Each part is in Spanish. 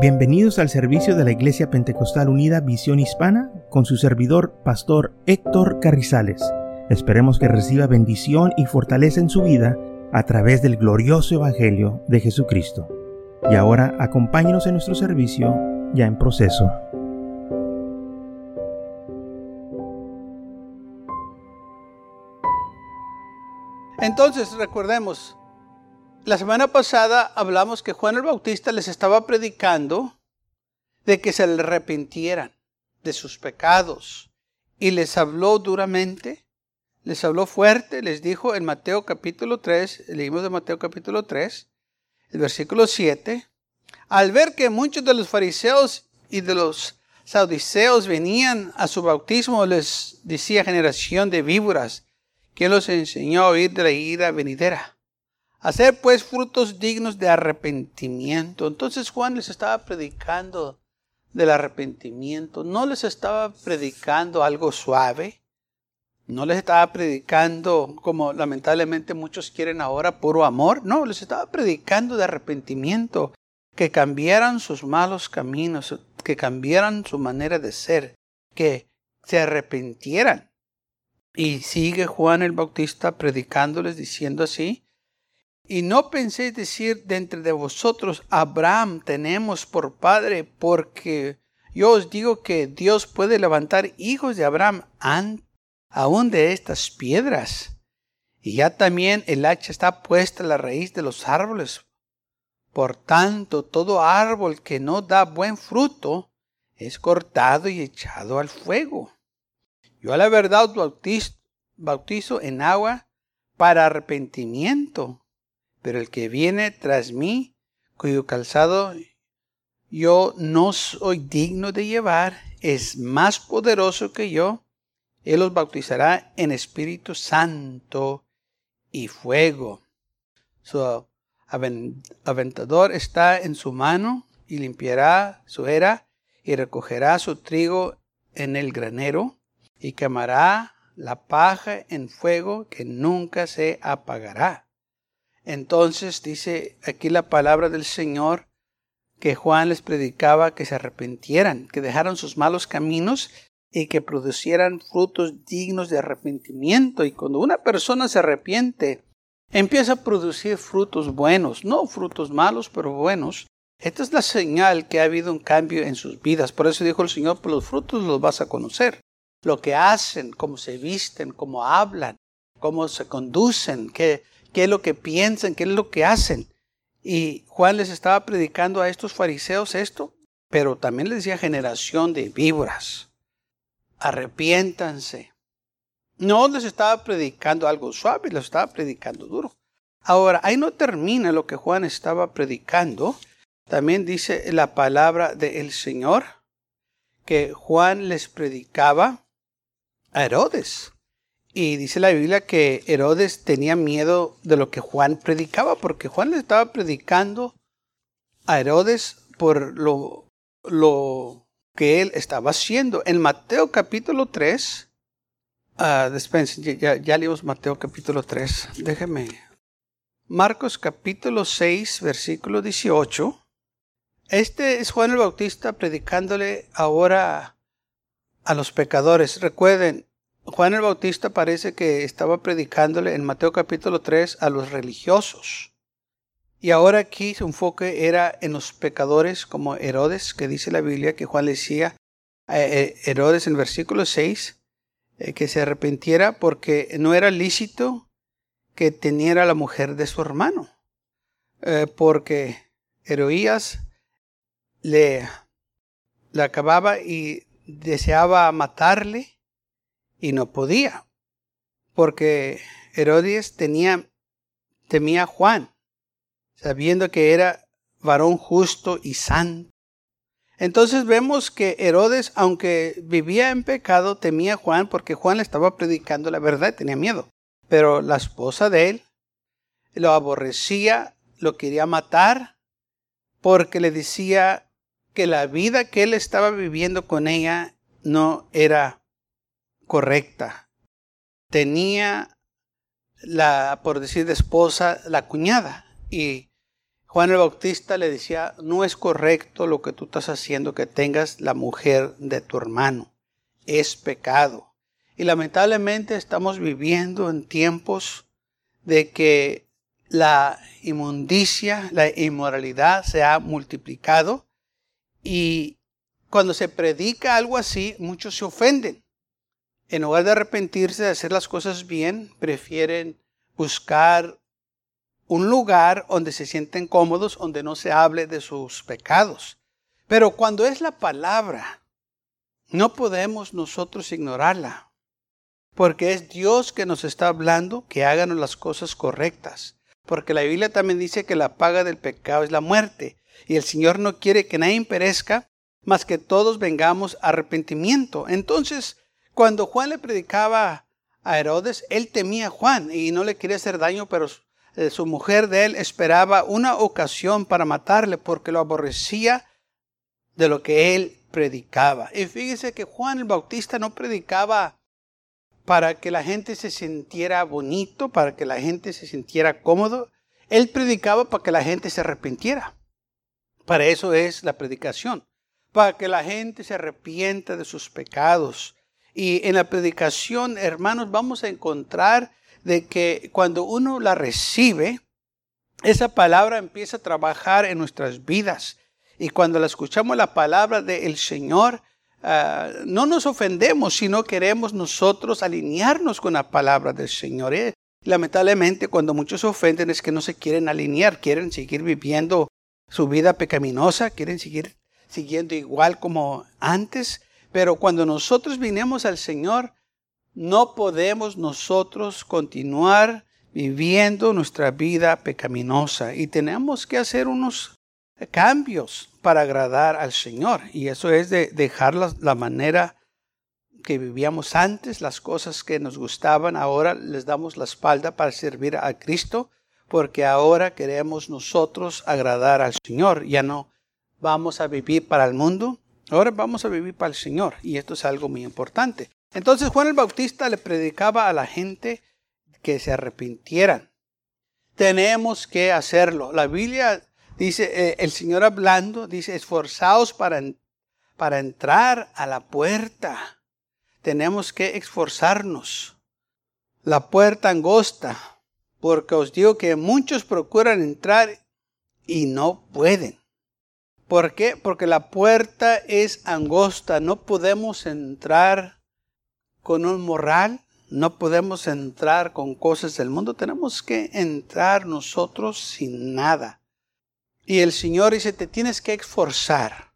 Bienvenidos al servicio de la Iglesia Pentecostal Unida Visión Hispana con su servidor, Pastor Héctor Carrizales. Esperemos que reciba bendición y fortaleza en su vida a través del glorioso Evangelio de Jesucristo. Y ahora acompáñenos en nuestro servicio ya en proceso. Entonces, recordemos, la semana pasada hablamos que Juan el Bautista les estaba predicando de que se le arrepintieran de sus pecados y les habló duramente, les habló fuerte, les dijo en Mateo capítulo 3, leímos de Mateo capítulo 3, el versículo 7, al ver que muchos de los fariseos y de los saudiceos venían a su bautismo, les decía generación de víboras, quien los enseñó a oír de la ira venidera. Hacer pues frutos dignos de arrepentimiento. Entonces Juan les estaba predicando del arrepentimiento. No les estaba predicando algo suave. No les estaba predicando como lamentablemente muchos quieren ahora puro amor. No, les estaba predicando de arrepentimiento. Que cambiaran sus malos caminos, que cambiaran su manera de ser, que se arrepintieran. Y sigue Juan el Bautista predicándoles diciendo así, y no penséis decir de entre de vosotros, Abraham tenemos por padre, porque yo os digo que Dios puede levantar hijos de Abraham aún de estas piedras. Y ya también el hacha está puesta a la raíz de los árboles. Por tanto, todo árbol que no da buen fruto es cortado y echado al fuego. Yo a la verdad bautizo en agua para arrepentimiento pero el que viene tras mí, cuyo calzado yo no soy digno de llevar, es más poderoso que yo. Él los bautizará en Espíritu Santo y fuego. Su aventador está en su mano y limpiará su era y recogerá su trigo en el granero y quemará la paja en fuego que nunca se apagará. Entonces dice aquí la palabra del Señor que Juan les predicaba que se arrepintieran, que dejaran sus malos caminos y que producieran frutos dignos de arrepentimiento. Y cuando una persona se arrepiente, empieza a producir frutos buenos, no frutos malos, pero buenos. Esta es la señal que ha habido un cambio en sus vidas. Por eso dijo el Señor, por los frutos los vas a conocer. Lo que hacen, cómo se visten, cómo hablan, cómo se conducen, que qué es lo que piensan, qué es lo que hacen. Y Juan les estaba predicando a estos fariseos esto, pero también les decía generación de víboras. Arrepiéntanse. No les estaba predicando algo suave, les estaba predicando duro. Ahora, ahí no termina lo que Juan estaba predicando. También dice la palabra del Señor que Juan les predicaba a Herodes. Y dice la Biblia que Herodes tenía miedo de lo que Juan predicaba, porque Juan le estaba predicando a Herodes por lo, lo que él estaba haciendo. En Mateo capítulo 3, uh, ah, ya, ya leímos Mateo capítulo 3, déjeme. Marcos capítulo 6, versículo 18. Este es Juan el Bautista predicándole ahora a los pecadores. Recuerden, Juan el Bautista parece que estaba predicándole en Mateo capítulo 3 a los religiosos. Y ahora aquí su enfoque era en los pecadores como Herodes, que dice la Biblia que Juan decía a eh, Herodes en versículo 6 eh, que se arrepintiera porque no era lícito que teniera la mujer de su hermano, eh, porque Heroías le, le acababa y deseaba matarle y no podía, porque Herodes tenía, temía a Juan, sabiendo que era varón justo y santo. Entonces vemos que Herodes, aunque vivía en pecado, temía a Juan porque Juan le estaba predicando la verdad y tenía miedo. Pero la esposa de él lo aborrecía, lo quería matar, porque le decía que la vida que él estaba viviendo con ella no era correcta. Tenía la, por decir de esposa, la cuñada. Y Juan el Bautista le decía, no es correcto lo que tú estás haciendo, que tengas la mujer de tu hermano. Es pecado. Y lamentablemente estamos viviendo en tiempos de que la inmundicia, la inmoralidad se ha multiplicado y cuando se predica algo así, muchos se ofenden. En lugar de arrepentirse de hacer las cosas bien, prefieren buscar un lugar donde se sienten cómodos, donde no se hable de sus pecados. Pero cuando es la palabra, no podemos nosotros ignorarla, porque es Dios que nos está hablando que hagan las cosas correctas. Porque la Biblia también dice que la paga del pecado es la muerte, y el Señor no quiere que nadie perezca, más que todos vengamos a arrepentimiento. Entonces, cuando Juan le predicaba a Herodes, él temía a Juan y no le quería hacer daño, pero eh, su mujer de él esperaba una ocasión para matarle porque lo aborrecía de lo que él predicaba. Y fíjese que Juan el Bautista no predicaba para que la gente se sintiera bonito, para que la gente se sintiera cómodo. Él predicaba para que la gente se arrepintiera. Para eso es la predicación, para que la gente se arrepienta de sus pecados. Y en la predicación, hermanos, vamos a encontrar de que cuando uno la recibe, esa palabra empieza a trabajar en nuestras vidas. Y cuando la escuchamos la palabra del Señor, ah, no nos ofendemos, sino queremos nosotros alinearnos con la palabra del Señor. ¿eh? Lamentablemente, cuando muchos se ofenden es que no se quieren alinear, quieren seguir viviendo su vida pecaminosa, quieren seguir siguiendo igual como antes. Pero cuando nosotros vinimos al Señor, no podemos nosotros continuar viviendo nuestra vida pecaminosa y tenemos que hacer unos cambios para agradar al Señor. Y eso es de dejar la, manera que vivíamos antes, las cosas que nos gustaban, ahora les damos la espalda para servir a Cristo, porque ahora queremos nosotros agradar al Señor. Ya no vamos a vivir para el mundo, ahora vamos a vivir para el Señor. Y esto es algo muy importante. Entonces Juan el Bautista le predicaba a la gente que se arrepintieran. Tenemos que hacerlo. La Biblia dice, eh, el Señor hablando, dice, esforzaos para, para entrar a la puerta. Tenemos que esforzarnos. La puerta angosta, porque os digo que muchos procuran entrar y no pueden. ¿Por qué? Porque la puerta es angosta, no podemos entrar con un moral, no podemos entrar con cosas del mundo, tenemos que entrar nosotros sin nada. Y el Señor dice, te tienes que esforzar,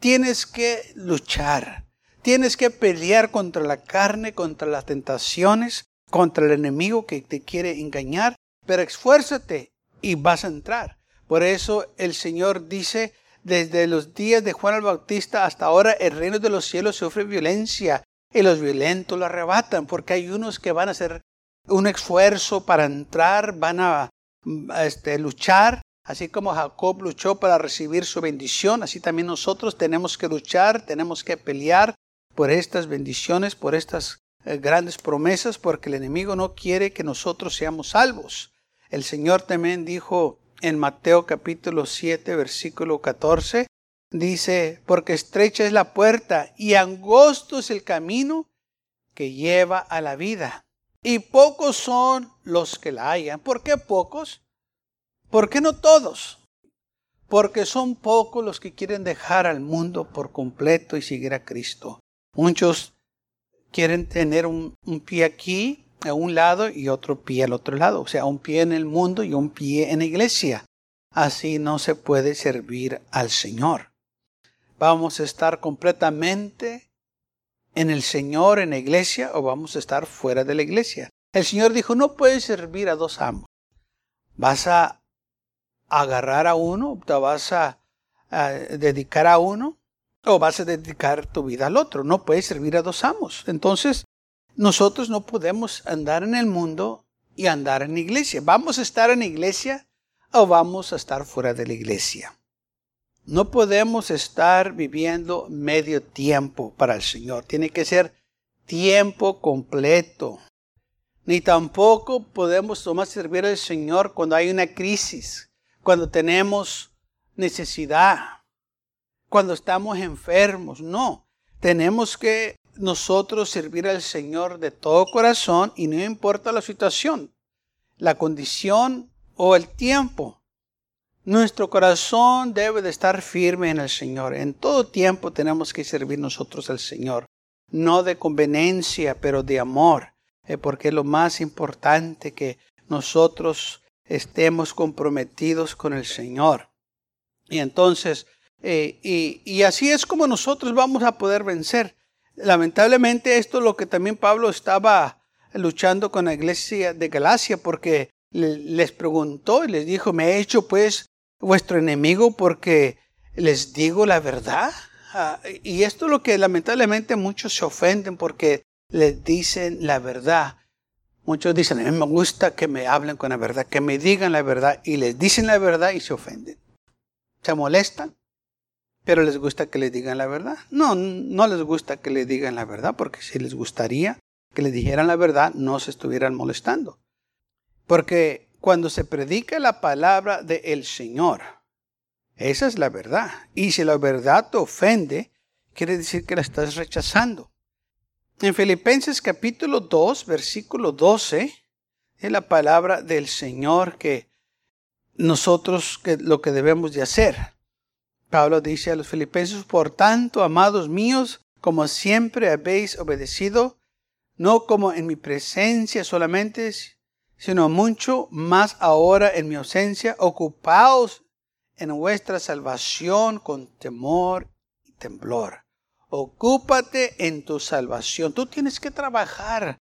tienes que luchar, tienes que pelear contra la carne, contra las tentaciones, contra el enemigo que te quiere engañar, pero esfuérzate y vas a entrar. Por eso el Señor dice, desde los días de Juan el Bautista hasta ahora el reino de los cielos sufre violencia y los violentos lo arrebatan, porque hay unos que van a hacer un esfuerzo para entrar, van a, este, luchar, así como Jacob luchó para recibir su bendición, así también nosotros tenemos que luchar, tenemos que pelear por estas bendiciones, por estas eh, grandes promesas, porque el enemigo no quiere que nosotros seamos salvos. El Señor también dijo en Mateo capítulo 7, versículo 14, Dice, porque estrecha es la puerta y angosto es el camino que lleva a la vida. Y pocos son los que la hallan. ¿Por qué pocos? ¿Por qué no todos? Porque son pocos los que quieren dejar al mundo por completo y seguir a Cristo. Muchos quieren tener un, un pie aquí a un lado y otro pie al otro lado. O sea, un pie en el mundo y un pie en la iglesia. Así no se puede servir al Señor vamos a estar completamente en el Señor, en la iglesia, o vamos a estar fuera de la iglesia. El Señor dijo, no puedes servir a dos amos. Vas a agarrar a uno, te vas a, dedicar a uno, o vas a dedicar tu vida al otro. No puedes servir a dos amos. Entonces, nosotros no podemos andar en el mundo y andar en iglesia. Vamos a estar en la iglesia o vamos a estar fuera de la iglesia. No podemos estar viviendo medio tiempo para el Señor. Tiene que ser tiempo completo. Ni tampoco podemos tomar servir al Señor cuando hay una crisis, cuando tenemos necesidad, cuando estamos enfermos. No, tenemos que nosotros servir al Señor de todo corazón y no importa la situación, la condición o el tiempo. Nuestro corazón debe de estar firme en el Señor. En todo tiempo tenemos que servir nosotros al Señor. No de conveniencia, pero de amor. Eh, porque es lo más importante que nosotros estemos comprometidos con el Señor. Y entonces, eh, y, y así es como nosotros vamos a poder vencer. Lamentablemente esto es lo que también Pablo estaba luchando con la iglesia de Galacia porque les preguntó y les dijo, ¿me he hecho pues vuestro enemigo porque les digo la verdad. Ah, y esto es lo que lamentablemente muchos se ofenden porque les dicen la verdad. Muchos dicen, a mí me gusta que me hablen con la verdad, que me digan la verdad y les dicen la verdad y se ofenden. Se molestan, pero les gusta que les digan la verdad. No, no les gusta que les digan la verdad porque si les gustaría que les dijeran la verdad, no se estuvieran molestando. Porque cuando se predica la palabra del Señor. Esa es la verdad. Y si la verdad te ofende, quiere decir que la estás rechazando. En Filipenses capítulo 2, versículo 12, es la palabra del Señor que nosotros que lo que debemos de hacer. Pablo dice a los filipenses, por tanto, amados míos, como siempre habéis obedecido, no como en mi presencia solamente, sino mucho más ahora en mi ausencia, ocupaos en vuestra salvación con temor y temblor. Ocúpate en tu salvación. Tú tienes que trabajar,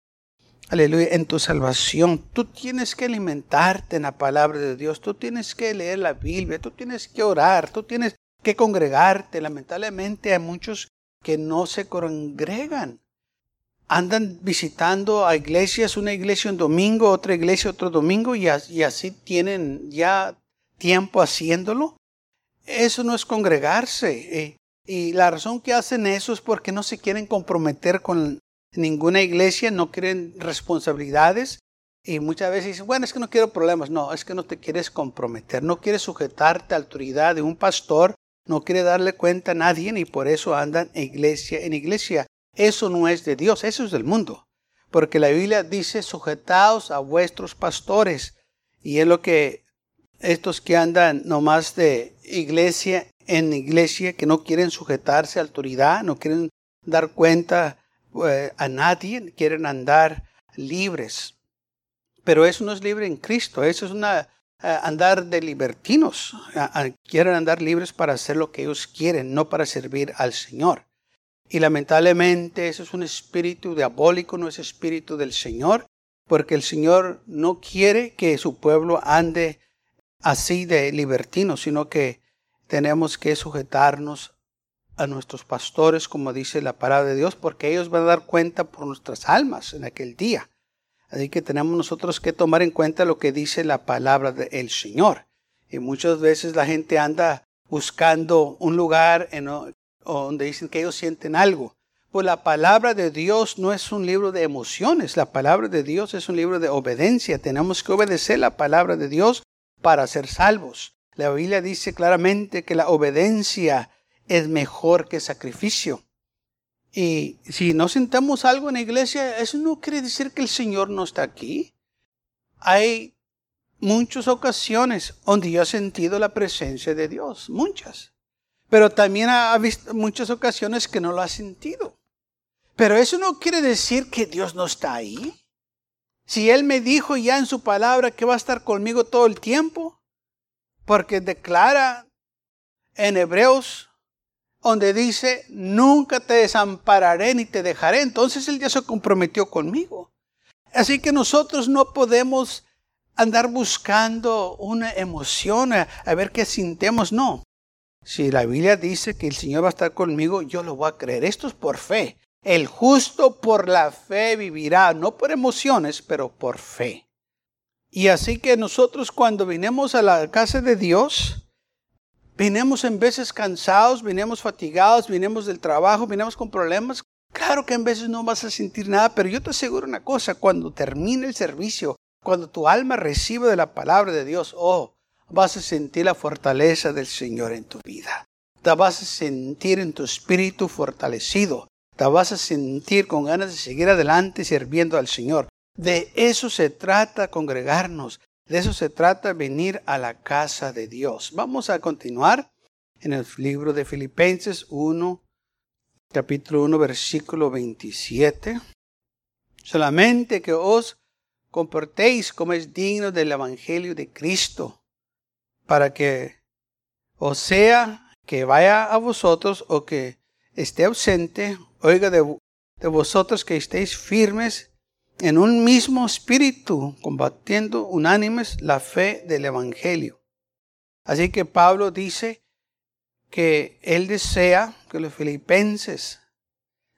aleluya, en tu salvación. Tú tienes que alimentarte en la palabra de Dios. Tú tienes que leer la Biblia. Tú tienes que orar. Tú tienes que congregarte. Lamentablemente hay muchos que no se congregan andan visitando a iglesias, una iglesia un domingo, otra iglesia otro domingo y, así tienen ya tiempo haciéndolo. Eso no es congregarse. Eh, y la razón que hacen eso es porque no se quieren comprometer con ninguna iglesia, no quieren responsabilidades. Y muchas veces dicen, bueno, es que no quiero problemas. No, es que no te quieres comprometer, no quieres sujetarte a la autoridad de un pastor, no quiere darle cuenta a nadie y por eso andan iglesia en iglesia. Eso no es de Dios, eso es del mundo. Porque la Biblia dice, sujetaos a vuestros pastores. Y es lo que estos que andan nomás de iglesia en iglesia, que no quieren sujetarse a autoridad, no quieren dar cuenta eh, a nadie, quieren andar libres. Pero eso no es libre en Cristo, eso es una andar de libertinos. quieren andar libres para hacer lo que ellos quieren, no para servir al Señor. Y lamentablemente eso es un espíritu diabólico, no es espíritu del Señor, porque el Señor no quiere que su pueblo ande así de libertino, sino que tenemos que sujetarnos a nuestros pastores, como dice la palabra de Dios, porque ellos van a dar cuenta por nuestras almas en aquel día. Así que tenemos nosotros que tomar en cuenta lo que dice la palabra del Señor. Y muchas veces la gente anda buscando un lugar en, donde dicen que ellos sienten algo. Pues la palabra de Dios no es un libro de emociones, la palabra de Dios es un libro de obediencia. Tenemos que obedecer la palabra de Dios para ser salvos. La Biblia dice claramente que la obediencia es mejor que sacrificio. Y si no sentamos algo en la iglesia, eso no quiere decir que el Señor no está aquí. Hay muchas ocasiones donde yo he sentido la presencia de Dios, muchas. Pero también ha visto muchas ocasiones que no lo ha sentido. Pero eso no quiere decir que Dios no está ahí. Si Él me dijo ya en su palabra que va a estar conmigo todo el tiempo, porque declara en Hebreos, donde dice, nunca te desampararé ni te dejaré, entonces Él ya se comprometió conmigo. Así que nosotros no podemos andar buscando una emoción, a, ver qué sintemos, no. Si la Biblia dice que el Señor va a estar conmigo, yo lo voy a creer. Esto es por fe. El justo por la fe vivirá, no por emociones, pero por fe. Y así que nosotros cuando vinimos a la casa de Dios, vinimos en veces cansados, vinimos fatigados, vinimos del trabajo, vinimos con problemas. Claro que en veces no vas a sentir nada, pero yo te aseguro una cosa, cuando termine el servicio, cuando tu alma recibe de la palabra de Dios, oh, vas a sentir la fortaleza del Señor en tu vida. Te vas a sentir en tu espíritu fortalecido. Te vas a sentir con ganas de seguir adelante sirviendo al Señor. De eso se trata congregarnos. De eso se trata venir a la casa de Dios. Vamos a continuar en el libro de Filipenses 1, capítulo 1, versículo 27. Solamente que os comportéis como es digno del Evangelio de Cristo, para que o sea que vaya a vosotros o que esté ausente, oiga de, de vosotros que estéis firmes en un mismo espíritu, combatiendo unánimes la fe del Evangelio. Así que Pablo dice que él desea que los filipenses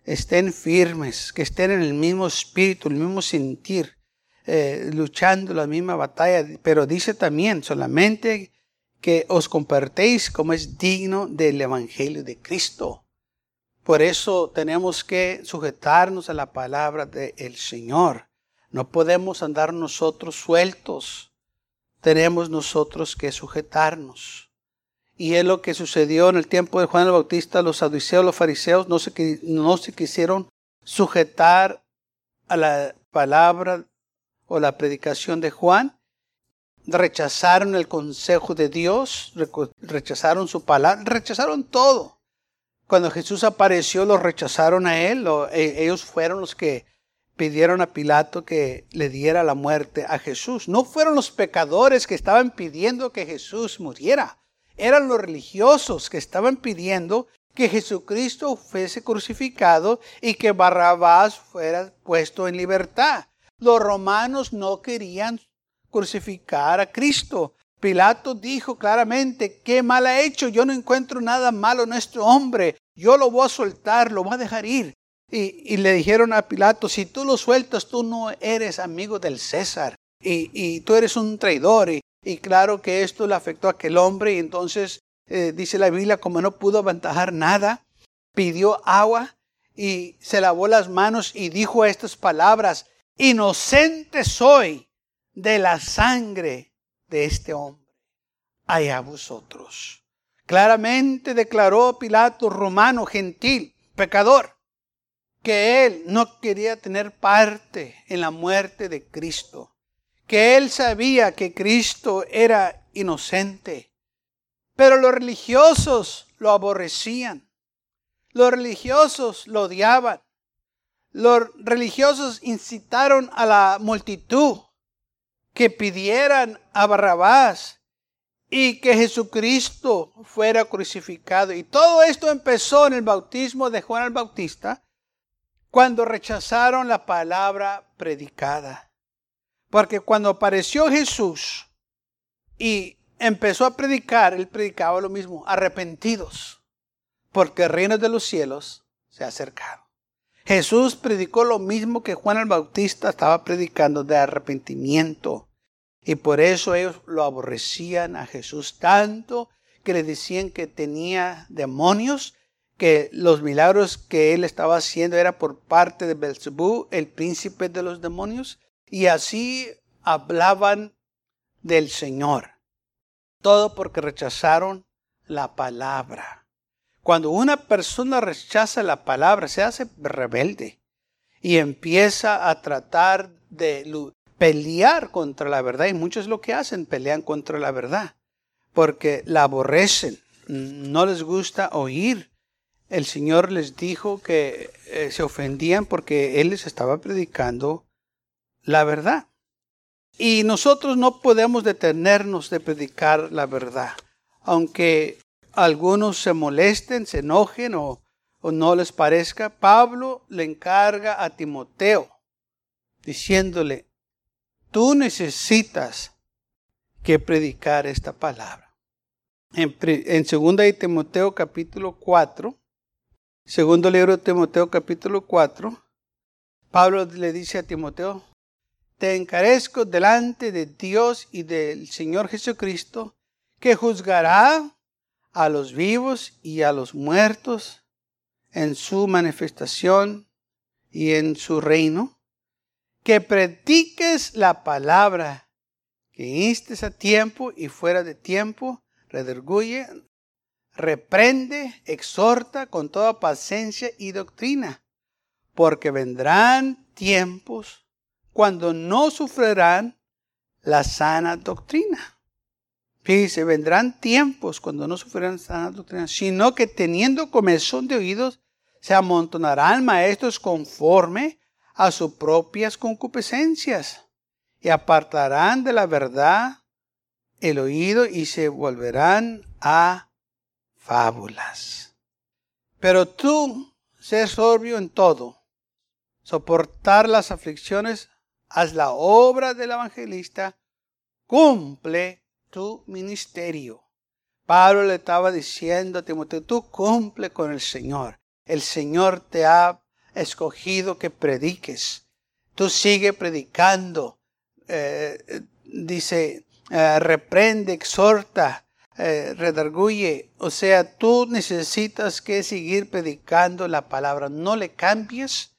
estén firmes, que estén en el mismo espíritu, el mismo sentir, eh, luchando la misma batalla, pero dice también solamente que os compartéis como es digno del Evangelio de Cristo. Por eso tenemos que sujetarnos a la palabra del Señor. No podemos andar nosotros sueltos. Tenemos nosotros que sujetarnos. Y es lo que sucedió en el tiempo de Juan el Bautista. Los saduceos, los fariseos no se, no se quisieron sujetar a la palabra o la predicación de Juan. Rechazaron el consejo de Dios, rechazaron su palabra, rechazaron todo. Cuando Jesús apareció, los rechazaron a él. E, ellos fueron los que pidieron a Pilato que le diera la muerte a Jesús. No fueron los pecadores que estaban pidiendo que Jesús muriera. Eran los religiosos que estaban pidiendo que Jesucristo fuese crucificado y que Barrabás fuera puesto en libertad. Los romanos no querían crucificar a Cristo. Pilato dijo claramente, ¿qué mal ha hecho? Yo no encuentro nada malo en este hombre. Yo lo voy a soltar, lo voy a dejar ir. Y, le dijeron a Pilato, si tú lo sueltas, tú no eres amigo del César. Y, tú eres un traidor. Y, claro que esto le afectó a aquel hombre. Y entonces eh, dice la Biblia, como no pudo aventajar nada, pidió agua y se lavó las manos y dijo estas palabras, inocente soy de la sangre de este hombre. Allá vosotros. Claramente declaró Pilato, romano, gentil, pecador, que él no quería tener parte en la muerte de Cristo, que él sabía que Cristo era inocente, pero los religiosos lo aborrecían, los religiosos lo odiaban, los religiosos incitaron a la multitud que pidieran a Barrabás y que Jesucristo fuera crucificado. Y todo esto empezó en el bautismo de Juan el Bautista, cuando rechazaron la palabra predicada. Porque cuando apareció Jesús y empezó a predicar, él predicaba lo mismo, arrepentidos, porque el reino de los cielos se ha acercado. Jesús predicó lo mismo que Juan el Bautista estaba predicando de arrepentimiento. Y por eso ellos lo aborrecían a Jesús tanto que le decían que tenía demonios, que los milagros que él estaba haciendo era por parte de Belzebú, el príncipe de los demonios, y así hablaban del Señor. Todo porque rechazaron la palabra. Cuando una persona rechaza la palabra, se hace rebelde y empieza a tratar de pelear contra la verdad. Y muchos lo que hacen, pelean contra la verdad, porque la aborrecen, no les gusta oír. El Señor les dijo que eh, se ofendían porque Él les estaba predicando la verdad. Y nosotros no podemos detenernos de predicar la verdad, aunque algunos se molesten, se enojen o, no les parezca, Pablo le encarga a Timoteo diciéndole, tú necesitas que predicar esta palabra. En, segunda de Timoteo capítulo 4, segundo libro de Timoteo capítulo 4, Pablo le dice a Timoteo, te encarezco delante de Dios y del Señor Jesucristo, que juzgará a los vivos y a los muertos en su manifestación y en su reino, que prediques la palabra, que instes a tiempo y fuera de tiempo, redarguye, reprende, exhorta con toda paciencia y doctrina, porque vendrán tiempos cuando no sufrirán la sana doctrina. Fíjese, vendrán tiempos cuando no sufrirán sana doctrina, sino que teniendo comezón de oídos, se amontonarán maestros conforme a sus propias concupiscencias y apartarán de la verdad el oído y se volverán a fábulas. Pero tú, ser sorbio en todo, soportar las aflicciones, haz la obra del evangelista, cumple tu ministerio. Pablo le estaba diciendo a Timoteo, tú cumple con el Señor. El Señor te ha escogido que prediques. Tú sigue predicando. Eh, dice, eh, reprende, exhorta, eh, redarguye. O sea, tú necesitas que seguir predicando la palabra. No le cambies,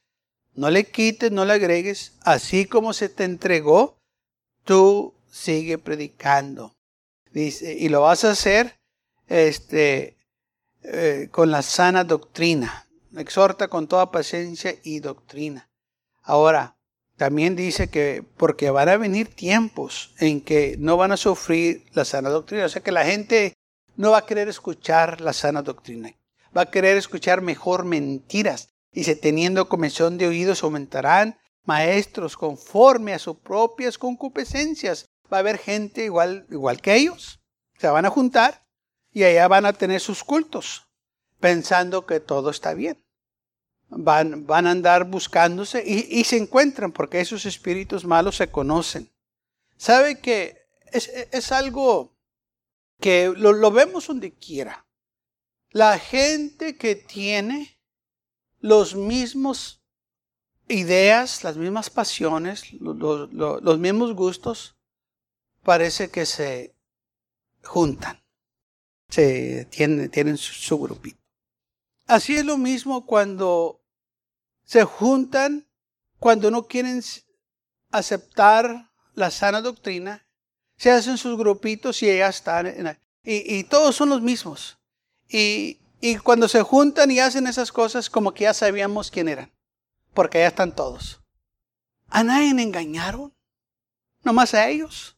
no le quites, no le agregues. Así como se te entregó, tú sigue predicando. Dice, y lo vas a hacer este, con la sana doctrina. Exhorta con toda paciencia y doctrina. Ahora, también dice que porque van a venir tiempos en que no van a sufrir la sana doctrina. O sea que la gente no va a querer escuchar la sana doctrina. Va a querer escuchar mejor mentiras. Dice, teniendo comisión de oídos aumentarán maestros conforme a sus propias concupiscencias. Va a haber gente igual, igual que ellos. Se van a juntar y allá van a tener sus cultos, pensando que todo está bien van, van a andar buscándose y, se encuentran porque esos espíritus malos se conocen. ¿Sabe que es, algo que lo, lo, vemos donde quiera? La gente que tiene los mismos ideas, las mismas pasiones, los mismos gustos, parece que se juntan, se tienen, tienen su, su grupito. Así es lo mismo cuando se juntan cuando no quieren aceptar la sana doctrina, se hacen sus grupitos y ya están. y, y, todos son los mismos. Y, y cuando se juntan y hacen esas cosas, como que ya sabíamos quién eran, porque ya están todos. ¿A nadie engañaron? Nomás a ellos.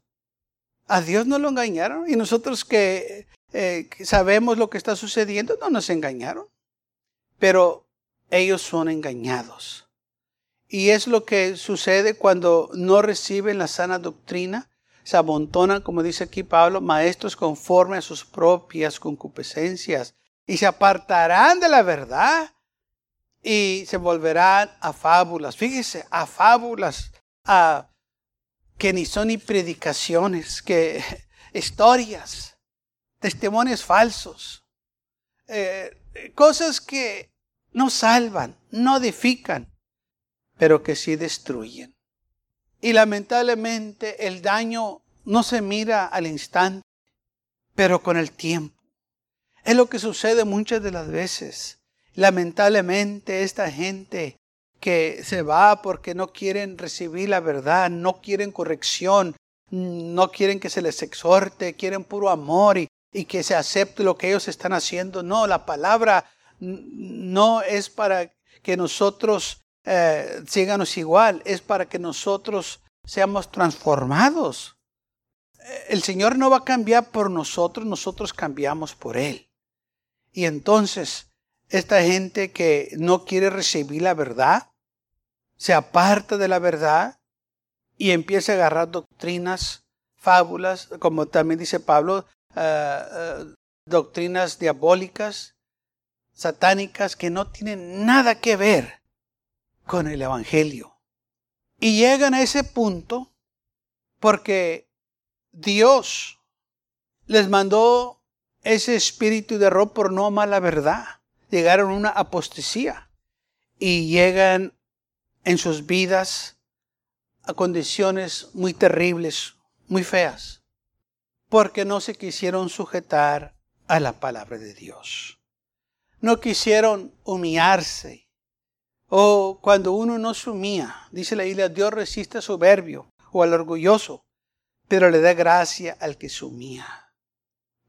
A Dios no lo engañaron. Y nosotros que, eh, que sabemos lo que está sucediendo, no nos engañaron. Pero ellos son engañados. Y es lo que sucede cuando no reciben la sana doctrina. Se amontonan, como dice aquí Pablo, maestros conforme a sus propias concupiscencias. Y se apartarán de la verdad y se volverán a fábulas. Fíjese, a fábulas, a que ni son ni predicaciones, que historias, testimonios falsos, eh, cosas que no salvan, no edifican, pero que sí destruyen. Y lamentablemente el daño no se mira al instante, pero con el tiempo. Es lo que sucede muchas de las veces. Lamentablemente esta gente que se va porque no quieren recibir la verdad, no quieren corrección, no quieren que se les exhorte, quieren puro amor y, y que se acepte lo que ellos están haciendo. No, la palabra no es para que nosotros eh, igual, es para que nosotros seamos transformados. El Señor no va a cambiar por nosotros, nosotros cambiamos por Él. Y entonces, esta gente que no quiere recibir la verdad, se aparta de la verdad y empieza a agarrar doctrinas, fábulas, como también dice Pablo, eh, eh, doctrinas diabólicas, satánicas que no tienen nada que ver con el Evangelio. Y llegan a ese punto porque Dios les mandó ese espíritu de error por no amar la verdad. Llegaron a una apostasía y llegan en sus vidas a condiciones muy terribles, muy feas, porque no se quisieron sujetar a la palabra de Dios no quisieron humillarse. O cuando uno no se dice la Biblia, Dios resiste al soberbio o al orgulloso, pero le da gracia al que se humilla.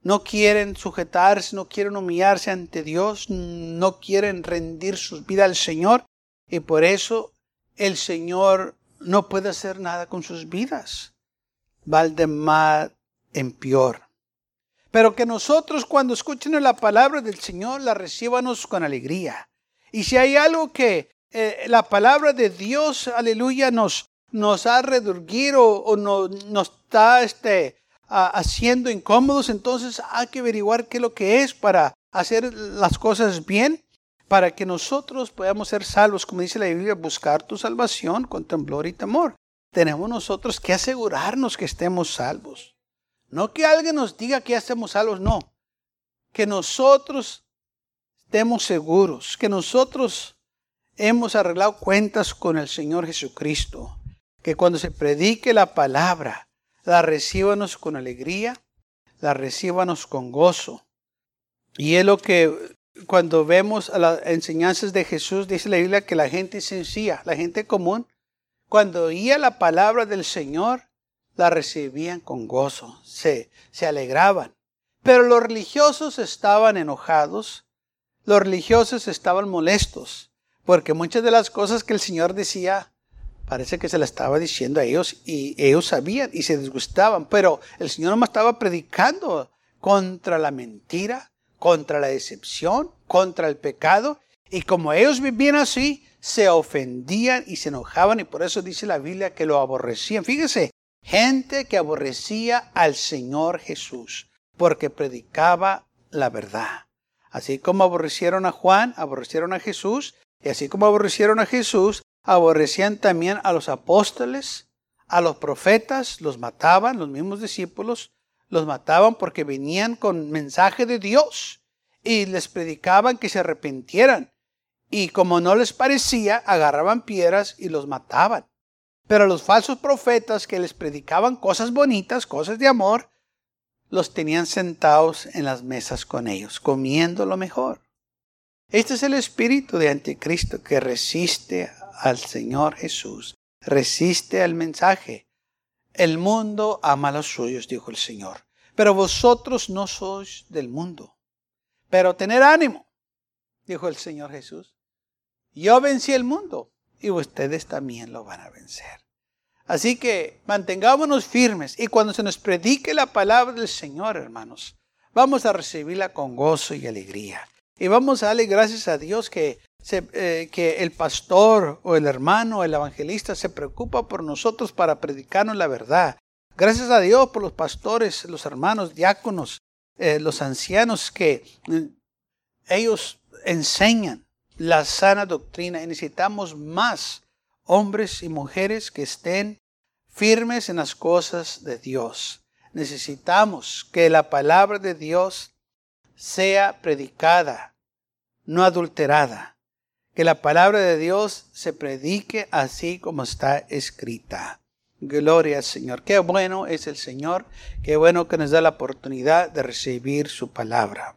No quieren sujetarse, no quieren humillarse ante Dios, no quieren rendir sus vidas al Señor y por eso el Señor no puede hacer nada con sus vidas. Va de mal en peor. Pero que nosotros cuando escuchen la palabra del Señor la recíbanos con alegría. Y si hay algo que eh, la palabra de Dios, aleluya, nos, nos ha redurgido o, no, nos está este, haciendo incómodos, entonces hay que averiguar qué es lo que es para hacer las cosas bien, para que nosotros podamos ser salvos, como dice la Biblia, buscar tu salvación con temblor y temor. Tenemos nosotros que asegurarnos que estemos salvos. No que alguien nos diga que ya estemos salvos, no. Que nosotros estemos seguros, que nosotros hemos arreglado cuentas con el Señor Jesucristo. Que cuando se predique la palabra, la recíbanos con alegría, la recíbanos con gozo. Y es lo que cuando vemos a las enseñanzas de Jesús, dice la Biblia que la gente sencilla, la gente común, cuando oía la palabra del Señor, la recibían con gozo, se, se alegraban. Pero los religiosos estaban enojados, los religiosos estaban molestos, porque muchas de las cosas que el Señor decía, parece que se las estaba diciendo a ellos y ellos sabían y se disgustaban, pero el Señor no estaba predicando contra la mentira, contra la decepción, contra el pecado, y como ellos vivían así, se ofendían y se enojaban y por eso dice la Biblia que lo aborrecían. Fíjese, Gente que aborrecía al Señor Jesús porque predicaba la verdad. Así como aborrecieron a Juan, aborrecieron a Jesús, y así como aborrecieron a Jesús, aborrecían también a los apóstoles, a los profetas, los mataban, los mismos discípulos, los mataban porque venían con mensaje de Dios y les predicaban que se arrepintieran. Y como no les parecía, agarraban piedras y los mataban. Pero los falsos profetas que les predicaban cosas bonitas, cosas de amor, los tenían sentados en las mesas con ellos, comiendo lo mejor. Este es el espíritu de anticristo que resiste al Señor Jesús, resiste al mensaje. El mundo ama a los suyos, dijo el Señor, pero vosotros no sois del mundo. Pero tener ánimo, dijo el Señor Jesús. Yo vencí el mundo y ustedes también lo van a vencer. Así que mantengámonos firmes y cuando se nos predique la palabra del Señor, hermanos, vamos a recibirla con gozo y alegría. Y vamos a darle gracias a Dios que, eh, que el pastor o el hermano o el evangelista se preocupa por nosotros para predicarnos la verdad. Gracias a Dios por los pastores, los hermanos, diáconos, eh, los ancianos que eh, ellos enseñan la sana doctrina y necesitamos más hombres y mujeres que estén firmes en las cosas de Dios. Necesitamos que la palabra de Dios sea predicada, no adulterada. Que la palabra de Dios se predique así como está escrita. Gloria al Señor. Qué bueno es el Señor. Qué bueno que nos da la oportunidad de recibir su palabra.